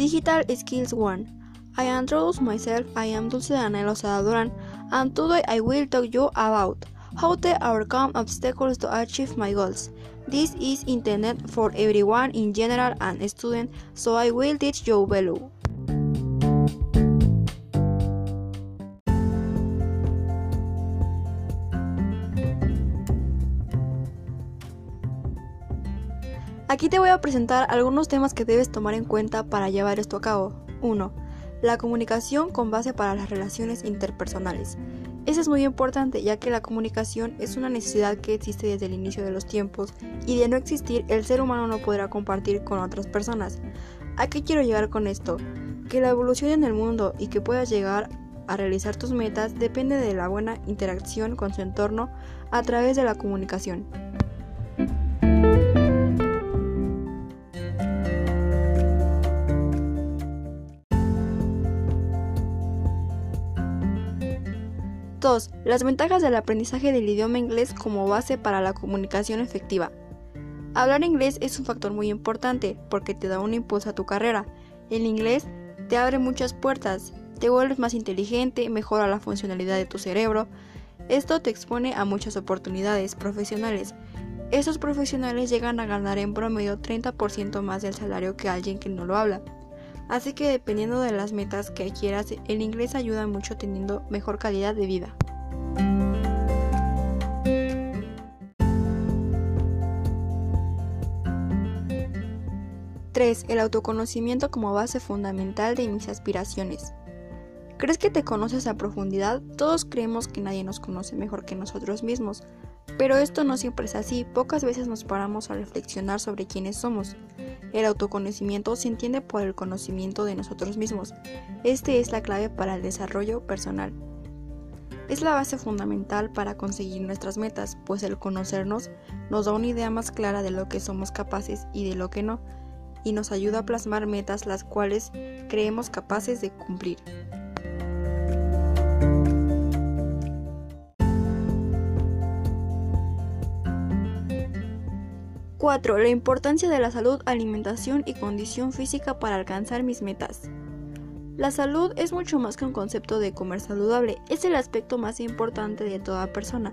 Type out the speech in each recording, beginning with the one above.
Digital Skills 1. I introduce myself, I am Dulce Anelo Sadadoran, and today I will talk you about how to overcome obstacles to achieve my goals. This is intended for everyone in general and student, so I will teach you below. Aquí te voy a presentar algunos temas que debes tomar en cuenta para llevar esto a cabo. 1. La comunicación con base para las relaciones interpersonales. Eso es muy importante ya que la comunicación es una necesidad que existe desde el inicio de los tiempos y de no existir el ser humano no podrá compartir con otras personas. ¿A qué quiero llegar con esto? Que la evolución en el mundo y que puedas llegar a realizar tus metas depende de la buena interacción con su entorno a través de la comunicación. 2. Las ventajas del aprendizaje del idioma inglés como base para la comunicación efectiva. Hablar inglés es un factor muy importante porque te da un impulso a tu carrera. El inglés te abre muchas puertas, te vuelves más inteligente, mejora la funcionalidad de tu cerebro. Esto te expone a muchas oportunidades profesionales. Estos profesionales llegan a ganar en promedio 30% más del salario que alguien que no lo habla. Así que dependiendo de las metas que quieras, el inglés ayuda mucho teniendo mejor calidad de vida. ¡3! El autoconocimiento como base fundamental de mis aspiraciones. ¿Crees que te conoces a profundidad? Todos creemos que nadie nos conoce mejor que nosotros mismos, pero esto no siempre es así, pocas veces nos paramos a reflexionar sobre quiénes somos. El autoconocimiento se entiende por el conocimiento de nosotros mismos. Este es la clave para el desarrollo personal. Es la base fundamental para conseguir nuestras metas, pues el conocernos nos da una idea más clara de lo que somos capaces y de lo que no, y nos ayuda a plasmar metas las cuales creemos capaces de cumplir. 4. La importancia de la salud, alimentación y condición física para alcanzar mis metas. La salud es mucho más que un concepto de comer saludable, es el aspecto más importante de toda persona,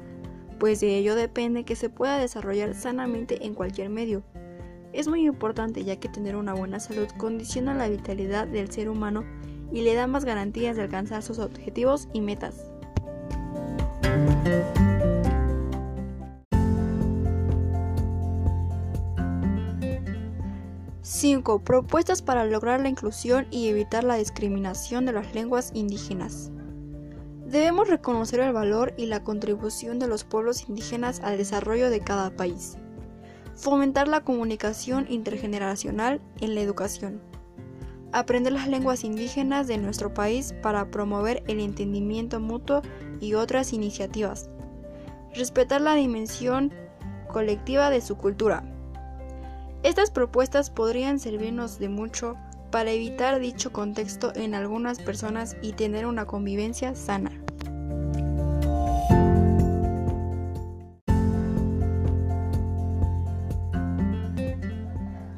pues de ello depende que se pueda desarrollar sanamente en cualquier medio. Es muy importante ya que tener una buena salud condiciona la vitalidad del ser humano y le da más garantías de alcanzar sus objetivos y metas. 5. Propuestas para lograr la inclusión y evitar la discriminación de las lenguas indígenas. Debemos reconocer el valor y la contribución de los pueblos indígenas al desarrollo de cada país. Fomentar la comunicación intergeneracional en la educación. Aprender las lenguas indígenas de nuestro país para promover el entendimiento mutuo y otras iniciativas. Respetar la dimensión colectiva de su cultura estas propuestas podrían servirnos de mucho para evitar dicho contexto en algunas personas y tener una convivencia sana.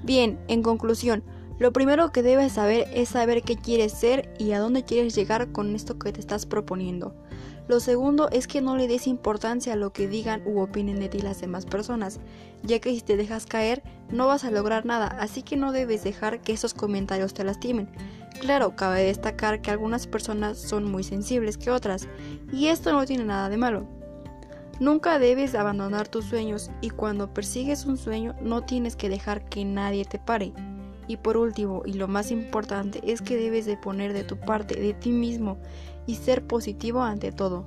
Bien, en conclusión, lo primero que debes saber es saber qué quieres ser y a dónde quieres llegar con esto que te estás proponiendo. Lo segundo es que no le des importancia a lo que digan u opinen de ti las demás personas, ya que si te dejas caer no vas a lograr nada, así que no debes dejar que esos comentarios te lastimen. Claro, cabe destacar que algunas personas son muy sensibles que otras, y esto no tiene nada de malo. Nunca debes abandonar tus sueños y cuando persigues un sueño no tienes que dejar que nadie te pare. Y por último, y lo más importante, es que debes de poner de tu parte, de ti mismo, y ser positivo ante todo.